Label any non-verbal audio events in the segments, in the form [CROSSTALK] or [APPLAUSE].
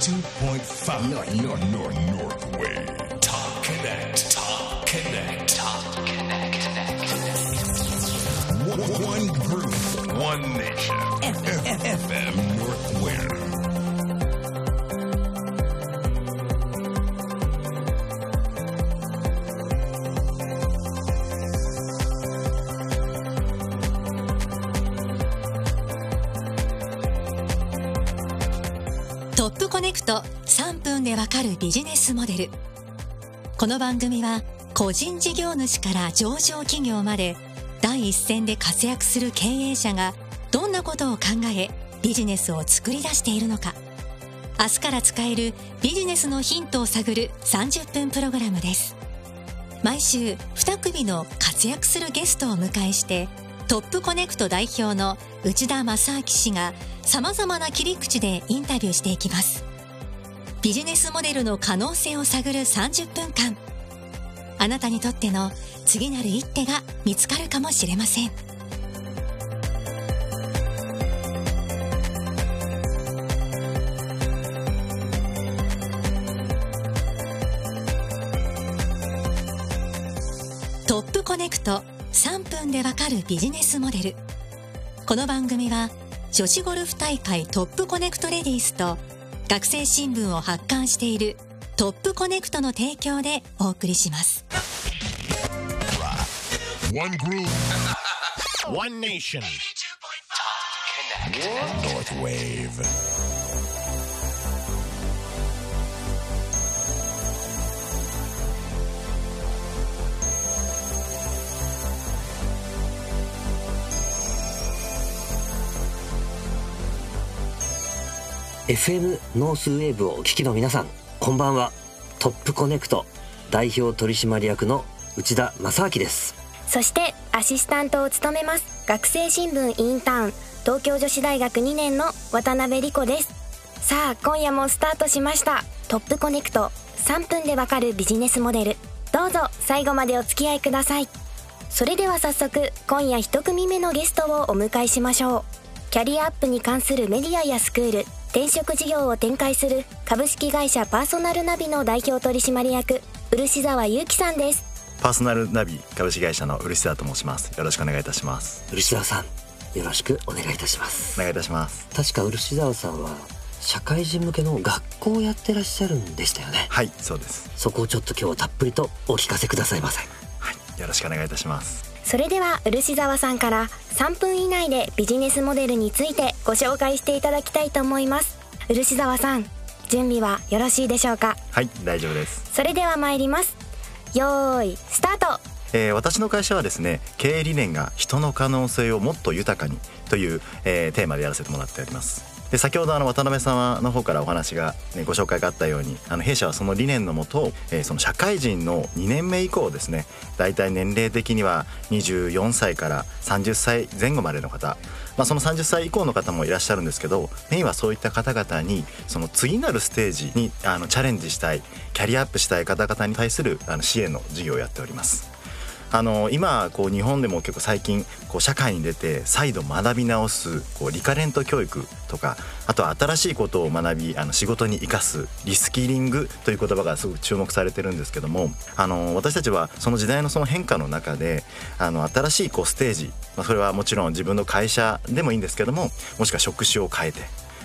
92.5 North, North, North, North Wave. Top Connect. Top Connect. Top Connect. One, one group. One nation. FM North Wave. ップコネクト3分でわかるビジネスモデル。この番組は個人事業主から上場企業まで第一線で活躍する経営者がどんなことを考えビジネスを作り出しているのか。明日から使えるビジネスのヒントを探る30分プログラムです。毎週2組の活躍するゲストをお迎えしてトップコネクト代表の内田正明氏が様々な切り口でインタビューしていきます。ビジネスモデルの可能性を探る30分間あなたにとっての次なる一手が見つかるかもしれません。トップコネクト3分でわかるビジネスモデル。この番組は女子ゴルフ大会トップコネクトレディースと学生新聞を発刊しているトップコネクトの提供でお送りします。FM ノースウェーブをお聞きの皆さんこんばんは。トップコネクト代表取締役の内田正明です。そしてアシスタントを務めます学生新聞インターン東京女子大学2年の渡辺理子です。さあ今夜もスタートしました。トップコネクト3分でわかるビジネスモデル。どうぞ最後までお付き合いください。それでは早速今夜1組目のゲストをお迎えしましょう。キャリアアップに関するメディアやスクール転職事業を展開する株式会社パーソナルナビの代表取締役漆沢祐樹さんですパーソナルナビ株式会社の漆沢と申します。よろしくお願いいたします。漆沢さんよろしくお願いいたしますお願いいたします。確か漆沢さんは社会人向けの学校をやってらっしゃるんでしたよねはい、そうです。そこをちょっと今日はたっぷりとお聞かせくださいませはい、よろしくお願いいたします。それでは漆沢さんから3分以内でビジネスモデルについてご紹介していただきたいと思います漆沢さん準備はよろしいでしょうか？はい、大丈夫です。それでは参りますよーいスタートえー私の会社はですね、経営理念が人の可能性をもっと豊かにという、えーテーマでやらせてもらっております。で先ほどあの渡辺様の方からお話が、ね、ご紹介があったようにあの弊社はその理念のもと、えー社会人の2年目以降ですね大体年齢的には24歳から30歳前後までの方、まあ、その30歳以降の方もいらっしゃるんですけどメインはそういった方々にその次なるステージにあのチャレンジしたいキャリアアップしたい方々に対するあの支援の事業をやっております。あの今こう日本でも結構最近こう社会に出て再度学び直すこうリカレント教育とかあとは新しいことを学びあの仕事に生かすリスキリングという言葉がすごく注目されてるんですけどもあの私たちはその時代のその変化の中であの新しいこうステージ、まあ、それはもちろん自分の会社でもいいんですけどももしくは職種を変えて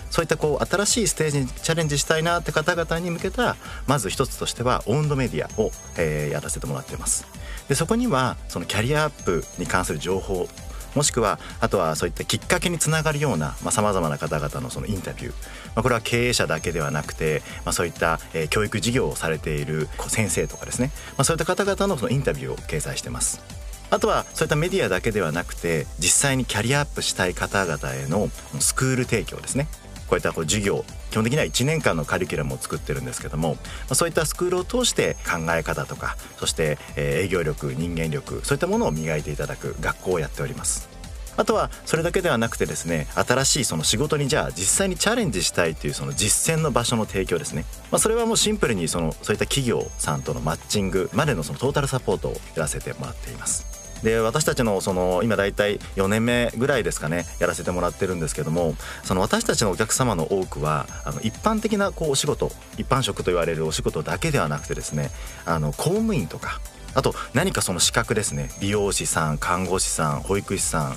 そういったこう新しいステージにチャレンジしたいなって方々に向けたまず一つとしてはオウンドメディアを、えーやらせてもらっています。でそこにはそのキャリアアップに関する情報もしくはあとはそういったきっかけにつながるようなさまざ、まな方々のそのインタビュー、まあ、これは経営者だけではなくて、まあ、そういった、え教育事業をされている先生とかですね、まあ、そういった方々のそのインタビューを掲載してます。あとはそういったメディアだけではなくて実際にキャリアアップしたい方々へのスクール提供ですね。こういったこう授業基本的には1年間のカリキュラムを作ってるんですけどもそういったスクールを通して考え方とかそして営業力人間力そういったものを磨いていただく学校をやっております。あとはそれだけではなくてですね新しいその仕事にじゃあ実際にチャレンジしたいというその実践の場所の提供ですね、まあ、それはもうシンプルにそのそういった企業さんとのマッチングまでのそのトータルサポートをやらせてもらっています。で私たちのその今大体4年目ぐらいですかねやらせてもらってるんですけどもその私たちのお客様の多くはあの一般的なこうお仕事一般職と言われるお仕事だけではなくてですねあの公務員とかあと何かその資格ですね美容師さん看護師さん保育士さん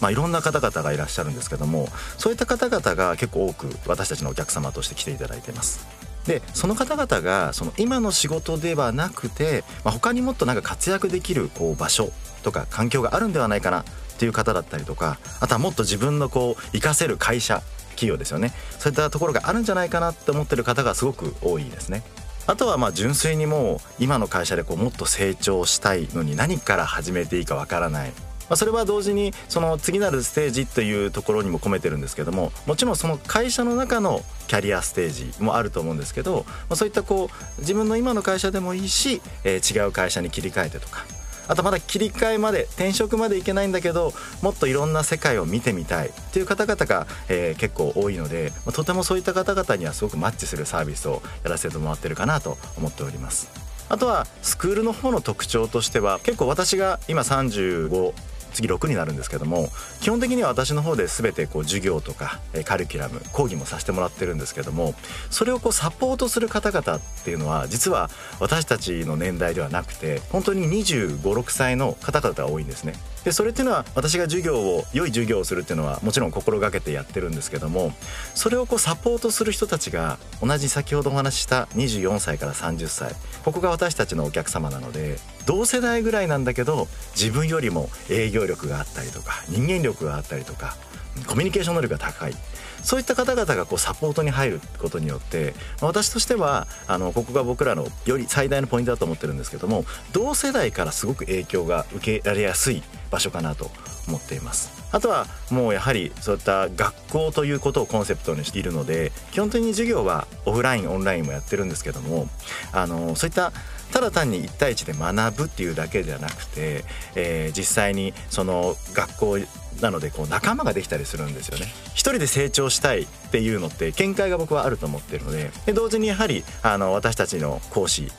まあ、いろんな方々がいらっしゃるんですけどもそういった方々が結構多く私たちのお客様として来ていただいてます。でその方々がその今の仕事ではなくて、まあ、他にもっとなんか活躍できるこう場所とか環境があるんではないかなっていう方だったりとかあとはもっと自分のこう活かせる会社企業ですよねそういったところがあるんじゃないかなって思ってる方がすごく多いですね。あとはまあ純粋にもう今の会社でこうもっと成長したいのに何から始めていいかわからないまあ、それは同時にその次なるステージというところにも込めてるんですけどももちろんその会社の中のキャリアステージもあると思うんですけど、まあ、そういったこう自分の今の会社でもいいし、えー違う会社に切り替えてとかあとまだ切り替えまで転職までいけないんだけどもっといろんな世界を見てみたいっていう方々が、えー結構多いので、とてもそういった方々にはすごくマッチするサービスをやらせてもらってるかなと思っております。あとはスクールの方の特徴としては結構私が今35次6になるんですけども基本的には私の方で全てこう授業とかカリキュラム講義もさせてもらってるんですけどもそれをこうサポートする方々っていうのは実は私たちの年代ではなくて本当に2 5 6歳の方々が多いんですね。でそれっていうのは私が授業を良い授業をするっていうのはもちろん心がけてやってるんですけどもそれをこうサポートする人たちが同じ先ほどお話しした24歳から30歳ここが私たちのお客様なので同世代ぐらいなんだけど自分よりも営業力があったりとか人間力があったりとかコミュニケーション能力が高い。そういった方々がこうサポートに入ることによって私としてはあのここが僕らのより最大のポイントだと思ってるんですけども同世代からすごく影響が受けられやすい場所かなと思っています。あとはもうやはりそういった学校ということをコンセプトにしているので基本的に授業はオフラインオンラインもやってるんですけどもあのそういったただ単に1対1で学ぶっていうだけじゃなくて、えー実際にその学校なのでこう仲間ができたりするんですよね。一人で成長したいっていうのって見解が僕はあると思ってるのでで同時にやはりあの私たちの講師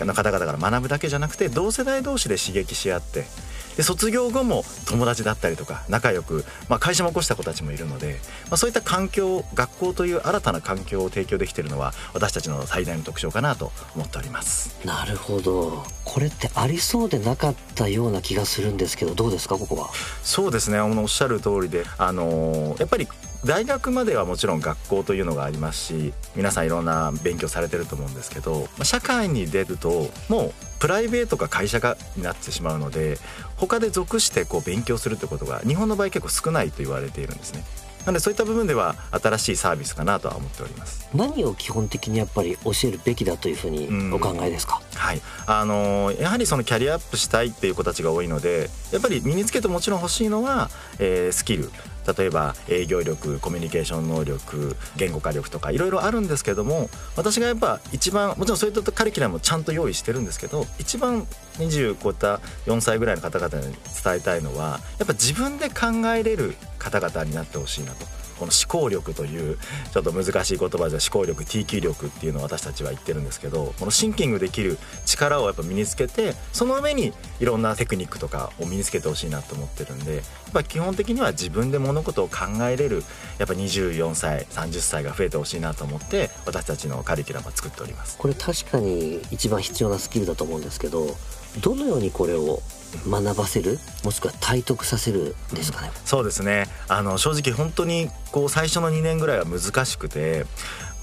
の方々から学ぶだけじゃなくて同世代同士で刺激し合ってで卒業後も友達だったりとか仲良く、まあ、会社も起こした子たちもいるので、まあ、そういった環境学校という新たな環境を提供できているのは私たちの最大の特徴かなと思っております。なるほど。これってありそうでなかったような気がするんですけどどうですかここは？そうですね。あのおっしゃる通りで、あのーやっぱり大学まではもちろん学校というのがありますし皆さんいろんな勉強されてると思うんですけどまあ社会に出るともうプライベートか会社がになってしまうので他で属してこう勉強するってことが日本の場合結構少ないと言われているんですね。なのでそういった部分では新しいサービスかなとは思っております。何を基本的にやっぱり教えるべきだというふうにお考えですか？はい、あのーやはりそのキャリアアップしたいっていう子たちが多いのでやっぱり身につけてもちろん欲しいのは、えースキル例えば営業力コミュニケーション能力言語化力とかいろいろあるんですけども私がやっぱ一番もちろんそういったカリキュラムもちゃんと用意してるんですけど一番20超えた4歳ぐらいの方々に伝えたいのはやっぱ自分で考えれる方々になってほしいなと。この思考力というちょっと難しい言葉じゃ思考力 TQ 力っていうのを私たちは言ってるんですけどこのシンキングできる力をやっぱ身につけてその上にいろんなテクニックとかを身につけてほしいなと思ってるんでやっぱ基本的には自分で物事を考えれるやっぱ24歳30歳が増えてほしいなと思って私たちのカリキュラムを作っております。これ確かに一番必要なスキルだと思うんですけどどのようにこれを学ばせる？もしくは体得させるですかね？そうですね。あの正直本当にこう最初の2年ぐらいは難しくて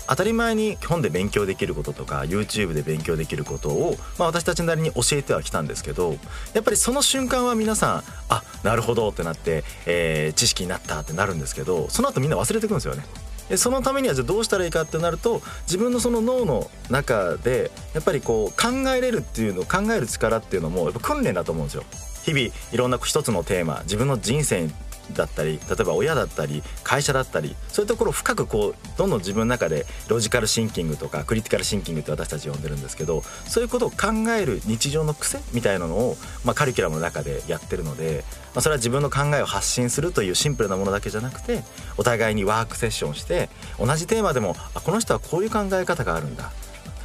当たり前に本で勉強できることとか YouTube で勉強できることを、まあ、私たちなりに教えてはきたんですけどやっぱりその瞬間は皆さんあなるほどってなって、えー知識になったってなるんですけどその後みんな忘れてくんですよね。でそのためにはじゃあどうしたらいいかってなると自分のその脳の中でやっぱりこう考えれるっていうの考える力っていうのもやっぱ訓練だと思うんですよ。日々いろんな一つのテーマ自分の人生だったり例えば親だったり会社だったりそういうところを深くこうどんどん自分の中でロジカルシンキングとかクリティカルシンキングって私たち呼んでるんですけどそういうことを考える日常の癖みたいなのを、まあ、カリキュラムの中でやってるので、まあ、それは自分の考えを発信するというシンプルなものだけじゃなくてお互いにワークセッションして同じテーマでもあこの人はこういう考え方があるんだ。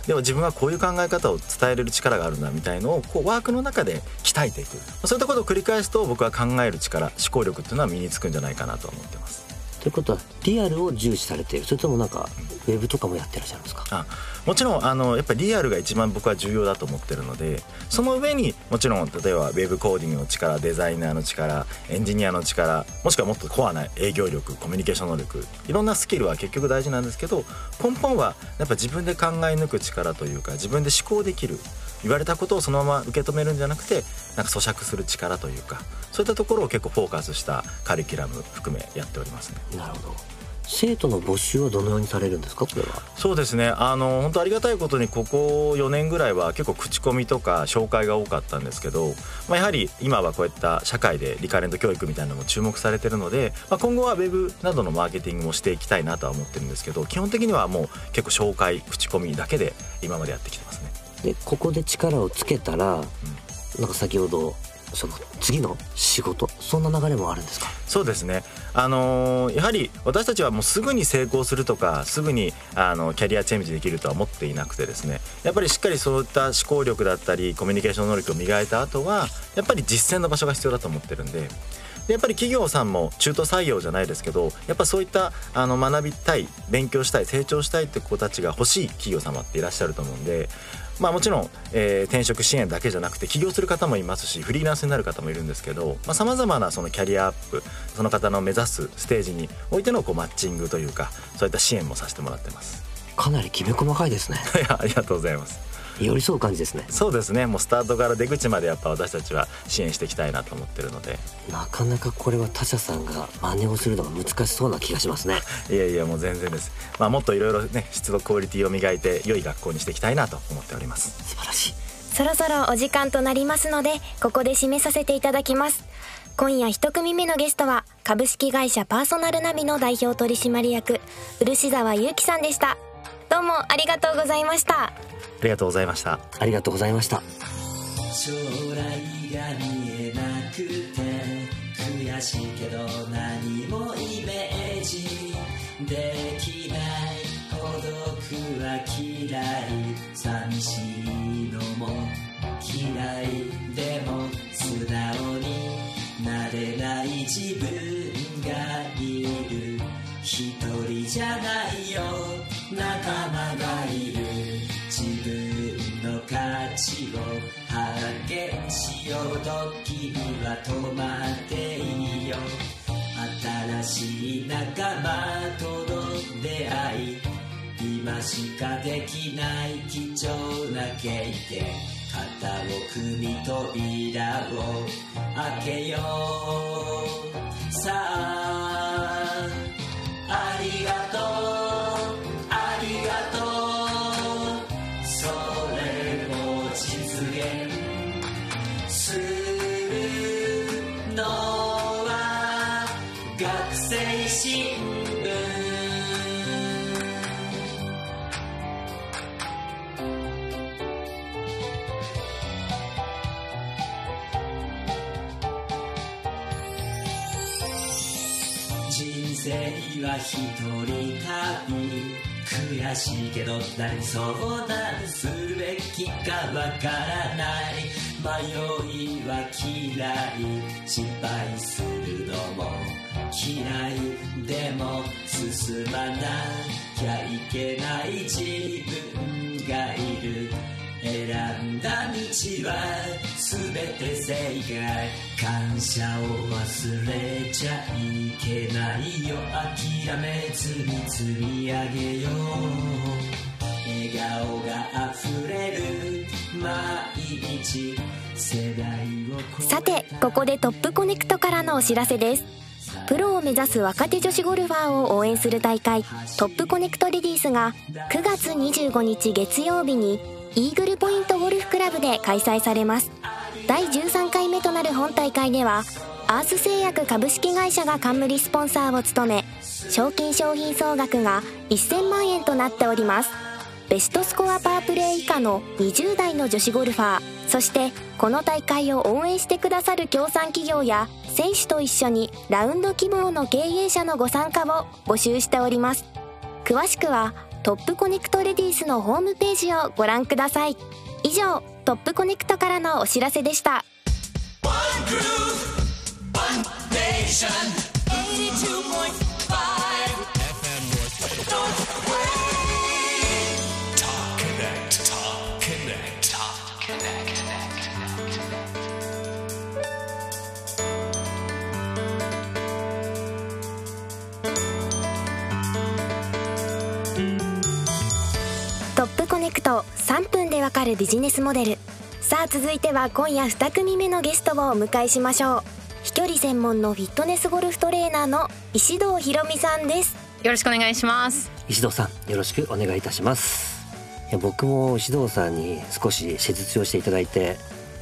でも自分はこういう考え方を伝えれる力があるんだみたいのをこうワークの中で鍛えていく。そういったことを繰り返すと僕は考える力思考力っていうのは身につくんじゃないかなと思ってます。ということはリアルを重視されている。それともなんかウェブとかもやってらっしゃるんですか？あもちろんあのやっぱりリアルが一番僕は重要だと思ってるのでその上にもちろん例えばウェブコーディングの力デザイナーの力エンジニアの力もしくはもっとコアな営業力コミュニケーション能力いろんなスキルは結局大事なんですけど根本はやっぱ自分で考え抜く力というか自分で思考できる言われたことをそのまま受け止めるんじゃなくてなんか咀嚼する力というかそういったところを結構フォーカスしたカリキュラム含めやっておりますね。なるほど生徒の募集はどのようにされるんですか？これは。そうですね。あの本当ありがたいことにここ4年ぐらいは結構口コミとか紹介が多かったんですけど、まあ、やはり今はこういった社会でリカレント教育みたいなのも注目されてるので、まあ、今後はウェブなどのマーケティングもしていきたいなとは思ってるんですけど基本的にはもう結構紹介口コミだけで今までやってきてますね。でここで力をつけたら、なんか先ほどその次の仕事そんな流れもあるんですか？そうですね、あのーやはり私たちはもうすぐに成功するとかすぐにあのキャリアチェンジできるとは思っていなくてですね。やっぱりしっかりそういった思考力だったりコミュニケーション能力を磨いた後はやっぱり実践の場所が必要だと思ってるんで。でやっぱり企業さんも中途採用じゃないですけどやっぱそういったあの学びたい勉強したい成長したいって子たちが欲しい企業様っていらっしゃると思うんでまあもちろん、えー転職支援だけじゃなくて起業する方もいますしフリーランスになる方もいるんですけどさまざ、まなそのキャリアアップその方の目指すステージにおいてのこうマッチングというかそういった支援もさせてもらってます。かなりきめ細かいですね [LAUGHS] ありがとうございます。寄り添う感じですね。そうですね。もうスタートから出口までやっぱ私たちは支援していきたいなと思ってるので。なかなかこれは他社さんが真似をするのが難しそうな気がしますね。いやいやもう全然です、まあ、もっといろいろね質とクオリティを磨いて良い学校にしていきたいなと思っております。素晴らしい。そろそろお時間となりますのでここで締めさせていただきます。今夜一組目のゲストは株式会社パーソナルナビの代表取締役漆沢祐樹さんでした。どうもありがとうございましたありがとうございました。ありがとうございました。将来が見えなくて悔しいけど何もイメージできない孤独は嫌い。寂しいのも嫌いでも素直になれない自分がいる。一人じゃないよ。仲間がいるの価値を発見しよう時には止まっていいよ。新しい仲間との出会い。今しかできない貴重な経験肩を組み扉を開けよう。さあありがとう。人生は一人旅悔しいけど何相談すべきかわからない。迷いは嫌い失敗するのも嫌いでも進まなきゃいけない自分がいる。選んだ道は全て正解。感謝を忘れちゃいけないよ。諦めずに積み上げよう。笑顔が溢れる毎日。世代をさてここでトップコネクトからのお知らせです。プロを目指す若手女子ゴルファーを応援する大会トップコネクトレディースが9月25日月曜日にイーグルポイントゴルフクラブで開催されます。第13回目となる本大会ではアース製薬株式会社が冠スポンサーを務め賞金商品総額が1000万円となっております。ベストスコアパープレイ以下の20代の女子ゴルファーそしてこの大会を応援してくださる協賛企業や選手と一緒にラウンド希望の経営者のご参加を募集しております。詳しくはトップコネクトレディースのホームページをご覧ください。以上トップコネクトからのお知らせでした「るビジネスモデル。さあ続いては今夜2組目のゲストをお迎えしましょう。飛距離専門のフィットネスゴルフトレーナーの石堂ひろみさんです。よろしくお願いします。石堂さんよろしくお願いいたします。いや僕も石堂さんに少し施術をしていただいて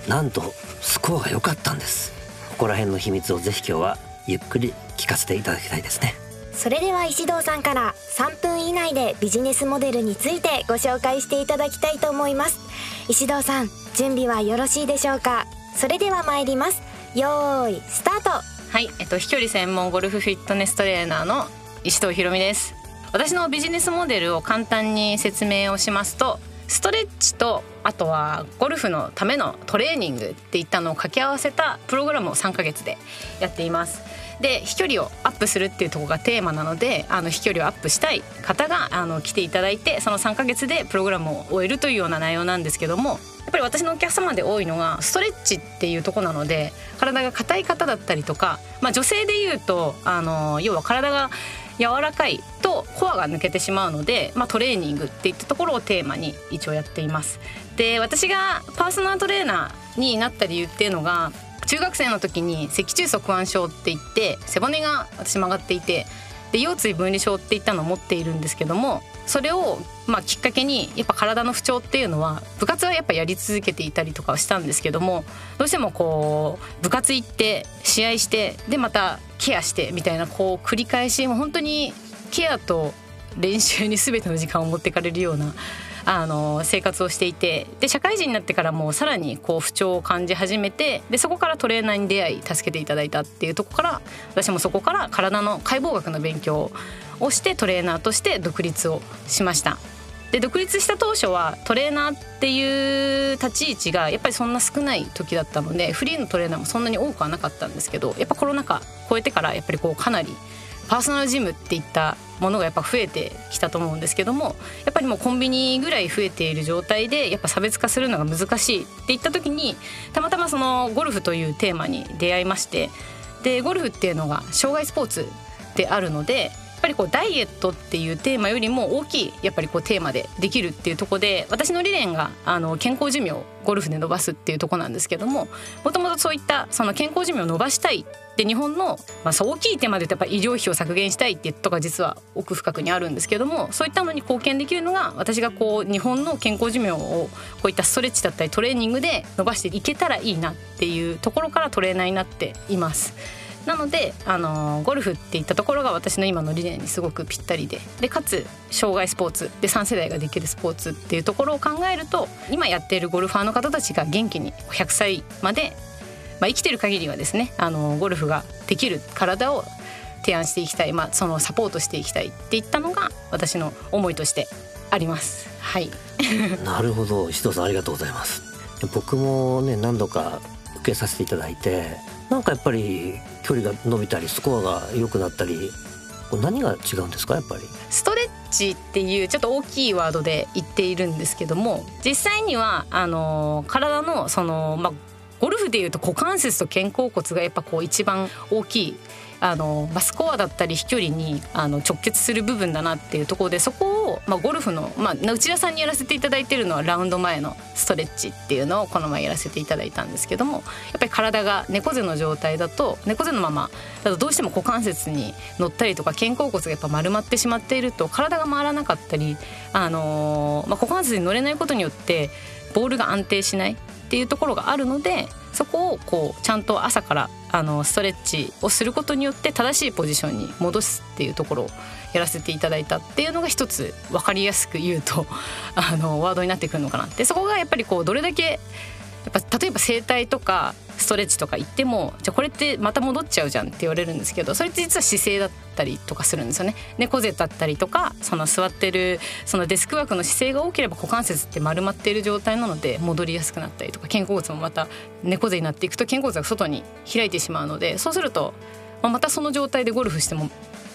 なんとスコアが良かったんです。ここら辺の秘密をぜひ今日はゆっくり聞かせていただきたいですね。それでは石堂さんから3分以内でビジネスモデルについてご紹介していただきたいと思います石堂さん準備はよろしいでしょうか？それでは参りますよーいスタートはい、えっと飛距離専門ゴルフフィットネストレーナーの石藤ひろみです。私のビジネスモデルを簡単に説明をしますと、ストレッチとあとはゴルフのためのトレーニングっていったのを掛け合わせたプログラムを3ヶ月でやっています。で飛距離をアップするっていうとこがテーマなのであの飛距離をアップしたい方があの来ていただいてその3ヶ月でプログラムを終えるというような内容なんですけどもやっぱり私のお客様で多いのがストレッチっていうとこなので体が硬い方だったりとか、まあ、女性でいうとあの要は体が柔らかいとコアが抜けてしまうので、まあ、トレーニングっていったところをテーマに一応やっています。で私がパーソナルトレーナーになった理由っていうのが中学生の時に脊柱側腕症って言って背骨が私曲がっていてで腰椎分離症っていったのを持っているんですけどもそれをまあきっかけにやっぱ体の不調っていうのは部活はやっぱやり続けていたりとかはしたんですけどもどうしてもこう部活行って試合してでまたケアしてみたいなこう繰り返しもう本当にケアと練習に全ての時間を持ってかれるようなあの生活をしていてで社会人になってからもうさらにこう不調を感じ始めてでそこからトレーナーに出会い助けていただいたっていうとこから私もそこから体の解剖学の勉強をしてトレーナーとして独立をしました。で独立した当初はトレーナーっていう立ち位置がやっぱりそんな少ない時だったのでフリーのトレーナーもそんなに多くはなかったんですけどやっぱコロナ禍超えてからやっぱりこうかなりパーソナルジムっていったものがやっぱ増えてきたと思うんですけどもやっぱりもうコンビニぐらい増えている状態でやっぱ差別化するのが難しい。っていった時にたまたまそのゴルフというテーマに出会いましてでゴルフっていうのが障害スポーツであるのでぱりこうダイエットっていうテーマよりも大きいやっぱりこうテーマでできるっていうとこで私の理念があの健康寿命をゴルフで伸ばすっていうとこなんですけどももともとそういったその健康寿命を伸ばしたいで日本の、まあ、そう大きいテーマで言うとやっぱ医療費を削減したいっていうところが実は奥深くにあるんですけどもそういったのに貢献できるのが私がこう日本の健康寿命をこういったストレッチだったりトレーニングで伸ばしていけたらいいなっていうところからトレーナーになっています。なので、あのゴルフっていったところが私の今の理念にすごくぴったりで。でかつ障害スポーツ。で3世代ができるスポーツっていうところを考えると今やっているゴルファーの方たちが元気に100歳まで、まあ、生きてる限りはですねあのゴルフができる体を提案していきたい、まあ、そのサポートしていきたいっていったのが私の思いとしてあります。はい。[LAUGHS] なるほど。石堂さんありがとうございます。僕もね何度か受けさせていただいてなんかやっぱり距離が伸びたりスコアが良くなったり何が違うんですかやっぱり？ストレッチっていうちょっと大きいワードで言っているんですけども実際にはあの体のその、まあ、ゴルフでいうと股関節と肩甲骨がやっぱこう一番大きいあの、まあ、スコアだったり飛距離にあの直結する部分だなっていうところでそこを、まあ、ゴルフの、まあ、内田さんにやらせていただいてるのはラウンド前のストレッチっていうのをこの前やらせていただいたんですけどもやっぱり体が猫背の状態だと猫背のままだとどうしても股関節に乗ったりとか肩甲骨がやっぱ丸まってしまっていると体が回らなかったり、あのーまあ、股関節に乗れないことによってボールが安定しないっていうところがあるのでそこをこうちゃんと朝からあのストレッチをすることによって正しいポジションに戻すっていうところをやらせていただいたっていうのが一つ分かりやすく言うとあのワードになってくるのかなって。そこがやっぱりこうどれだけやっぱ例えば整体とかストレッチとか行ってもじゃこれってまた戻っちゃうじゃんって言われるんですけどそれって実は姿勢だったりとかするんですよね。猫背だったりとかその座ってるそのデスクワークの姿勢が多ければ股関節って丸まっている状態なので戻りやすくなったりとか肩甲骨もまた猫背になっていくと肩甲骨が外に開いてしまうのでそうすると、まあ、またその状態でゴルフしても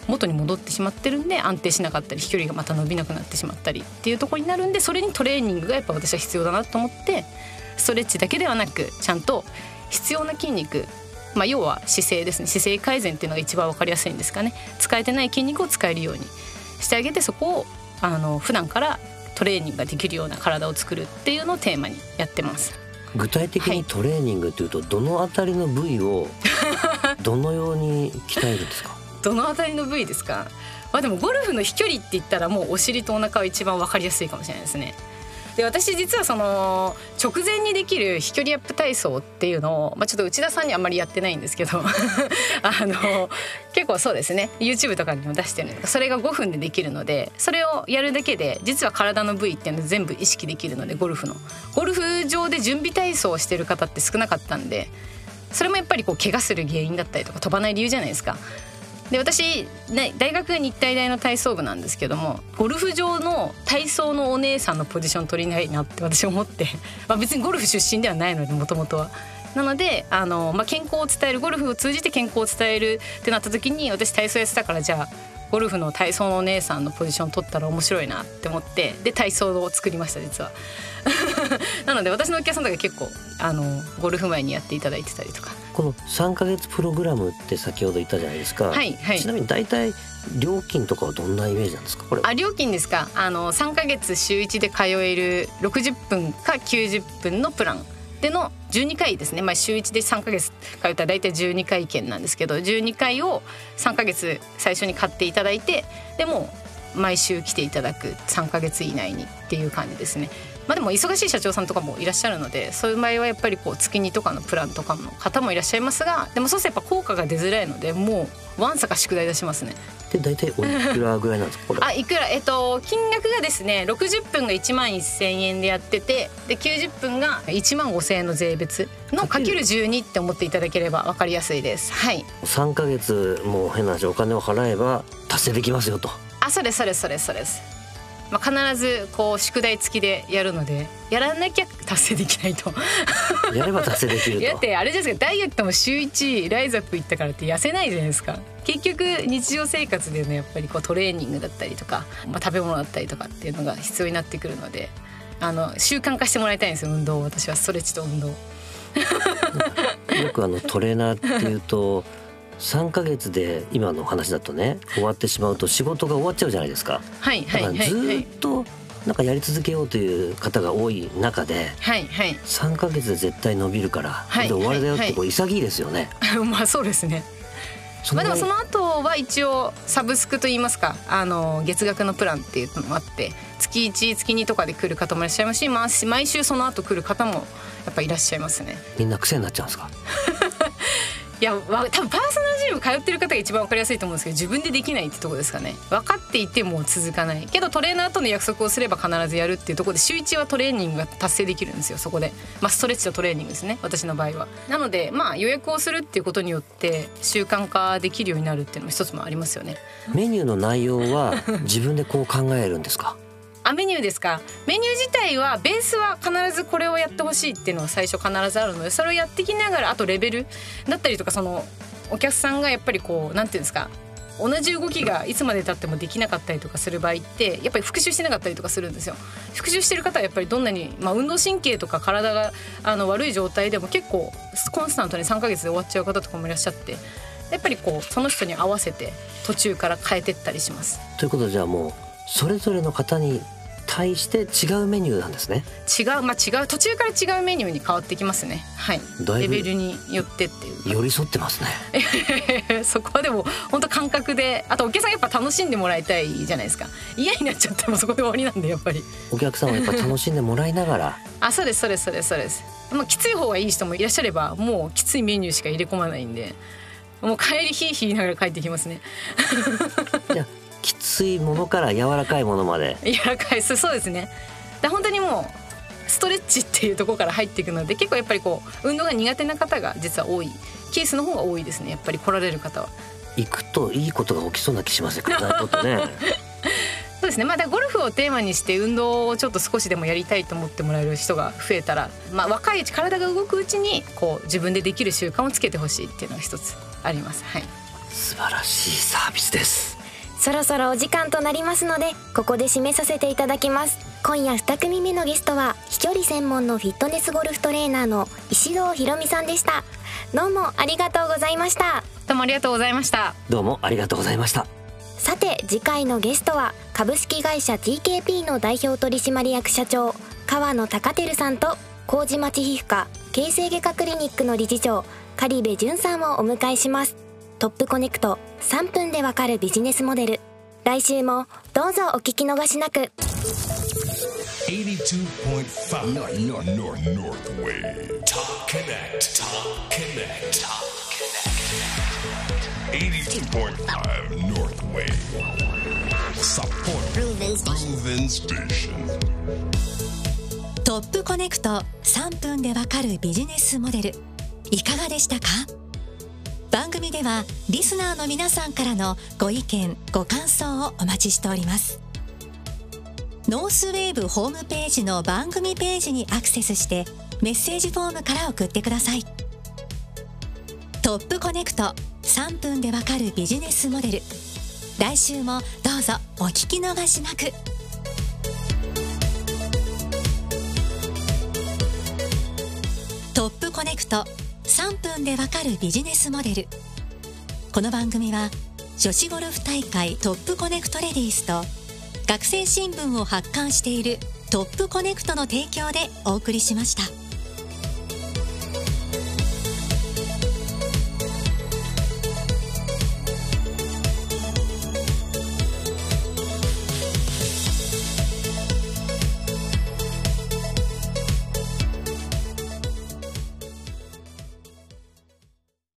元に戻ってしまってるんで安定しなかったり飛距離がまた伸びなくなってしまったりっていうところになるんでそれにトレーニングがやっぱ私は必要だなと思ってストレッチだけではなくちゃんと必要な筋肉まあ、要は姿勢ですね。姿勢改善っていうのが一番分かりやすいんですかね。使えてない筋肉を使えるようにしてあげてそこをあの普段からトレーニングができるような体を作るっていうのをテーマにやってます。具体的にトレーニングっていうとどのあたりの部位を [LAUGHS] どのように鍛えるんですか？どのあたりの部位ですか？まあでもゴルフの飛距離って言ったらもうお尻とお腹は一番分かりやすいかもしれないですね。で私実はその直前にできる飛距離アップ体操っていうのを、まあ、ちょっと内田さんにあんまりやってないんですけど [LAUGHS] あの結構そうですね YouTube とかにも出してるんでそれが5分でできるのでそれをやるだけで実は体の部位っていうの全部意識できるのでゴルフのゴルフ場で準備体操をしてる方って少なかったんでそれもやっぱりこう怪我する原因だったりとか飛ばない理由じゃないですか。で私、大学日体大の体操部なんですけどもゴルフ場の体操のお姉さんのポジション取りないなって [LAUGHS] 私思って、まあ、別にゴルフ出身ではないのでもともとは。なのであの、まあ、健康を伝えるゴルフを通じて健康を伝えるってなった時に私体操やってたからじゃあゴルフの体操のお姉さんのポジション取ったら面白いなって思ってで体操を作りました実は。[LAUGHS] なので私のお客さんとか結構あのゴルフ前にやっていただいてたりとか。この3ヶ月プログラムって先ほど言ったじゃないですか、はいはい。ちなみに大体料金とかはどんなイメージなんですか？これあ料金ですか？あの3ヶ月週1で通える60分か90分のプランでの12回ですね、まあ、週1で3ヶ月通ったら大体12回券なんですけど12回を3ヶ月最初に買っていただいてでも毎週来ていただく3ヶ月以内にっていう感じですね。まあ、でも忙しい社長さんとかもいらっしゃるのでそういう場合はやっぱりこう月2とかのプランとかの方もいらっしゃいますがでもそうするとやっぱ効果が出づらいのでもうわんさか宿題出しますね。で大体おいくらぐらいなんですか？これ。あいくら？えっと金額がですね60分が1万1,000円でやっててで90分が1万5,000円の税別のかける。12って思っていただければ分かりやすいです。はい。3ヶ月もう変な話お金を払えば達成できますよと。あそうですそうですそうですそうですまあ、必ずこう宿題付きでやるのでやらなきゃ達成できないと。やれば達成できると。[LAUGHS] だってあれじゃないですかダイエットも週1ライズアップ行ったからって痩せないじゃないですか。結局日常生活でのやっぱりこうトレーニングだったりとか、まあ、食べ物だったりとかっていうのが必要になってくるのであの習慣化してもらいたいんですよ運動を。私はストレッチと運動。[LAUGHS] よくあのトレーナーっていうと3ヶ月で今の話だとね終わってしまうと仕事が終わっちゃうじゃないですか。はいはいはいはい。ーっとなんかやり続けようという方が多い中ではいはい。3ヶ月で絶対伸びるから、はいで終わりだよっはいてこう潔いですよね。[LAUGHS] まあそうですね。そまあでもその後は一応サブスクといいますかあの月額のプランっていうのもあって月1月2とかで来る方もいらっしゃいますしまあ毎週その後来る方もやっぱいらっしゃいますね。みんな癖になっちゃうんですか？[LAUGHS] いや多分パーソナルジム通ってる方が一番わかりやすいと思うんですけど自分でできないってとこですかね。分かっていても続かない。けどトレーナーとの約束をすれば必ずやるっていうところで週1はトレーニングが達成できるんですよ。そこで、まあ、ストレッチとトレーニングですね。私の場合は。なのでまあ予約をするっていうことによって習慣化できるようになるっていうのも一つもありますよね。メニューの内容は自分でこう考えるんですか？あメニューですか？メニュー自体はベースは必ずこれをやってほしいっていうのが最初必ずあるのでそれをやってきながらあとレベルだったりとかそのお客さんがやっぱりこうなんていうんですか？同じ動きがいつまでたってもできなかったりとかする場合ってやっぱり復習してなかったりとかするんですよ。復習してる方はやっぱりどんなに、まあ、運動神経とか体があの悪い状態でも結構コンスタントに3ヶ月で終わっちゃう方とかもいらっしゃってやっぱりこうその人に合わせて途中から変えてったりします。ということでじゃあもうそれぞれの方に対して違うメニューなんですね。違うまあ違う途中から違うメニューに変わってきますね。はい。レベルによってっていう。寄り添ってますね。[LAUGHS] そこはでも本当感覚であとお客さんやっぱ楽しんでもらいたいじゃないですか。嫌になっちゃってもそこで終わりなんでやっぱり。お客さんはやっぱ楽しんでもらいながら。[LAUGHS] あそうですそうですそうですそうです。まあきつい方がいい人もいらっしゃればもうきついメニューしか入れ込まないんでもう帰りヒーヒー言いながら帰ってきますね。[LAUGHS] じゃあきついものから柔らかいものまで。柔らかいそうですね。で本当にもうストレッチっていうところから入っていくので結構やっぱりこう運動が苦手な方が実は多い。ケースの方が多いですねやっぱり来られる方は。行くといいことが起きそうな気しますね体にとってね。[LAUGHS] そうですね。まあだゴルフをテーマにして運動をちょっと少しでもやりたいと思ってもらえる人が増えたら、まあ、若いうち体が動くうちにこう自分でできる習慣をつけてほしいっていうのが一つあります。はい。素晴らしいサービスですそろそろお時間となりますのでここで締めさせていただきます。今夜2組目のゲストは飛距離専門のフィットネスゴルフトレーナーの石堂ひろみさんでした。どうもありがとうございました。どうもありがとうございました。どうもありがとうございました。さて次回のゲストは株式会社 TKP の代表取締役社長川野貴照さんと麹町皮膚科形成外科クリニックの理事長狩部淳さんをお迎えしますトップコネクト。3分でわかるビジネスモデル。来週もどうぞお聞き逃しなく。トップコネクト3分でわかるビジネスモデルいかがでしたか番組ではリスナーの皆さんからのご意見ご感想をお待ちしております。ノースウェーブホームページの番組ページにアクセスしてメッセージフォームから送ってください。トップコネクト3分でわかるビジネスモデル。来週もどうぞお聞き逃しなく。トップコネクト3分でわかるビジネスモデルこの番組は女子ゴルフ大会トップコネクトレディースと学生新聞を発刊しているトップコネクトの提供でお送りしました。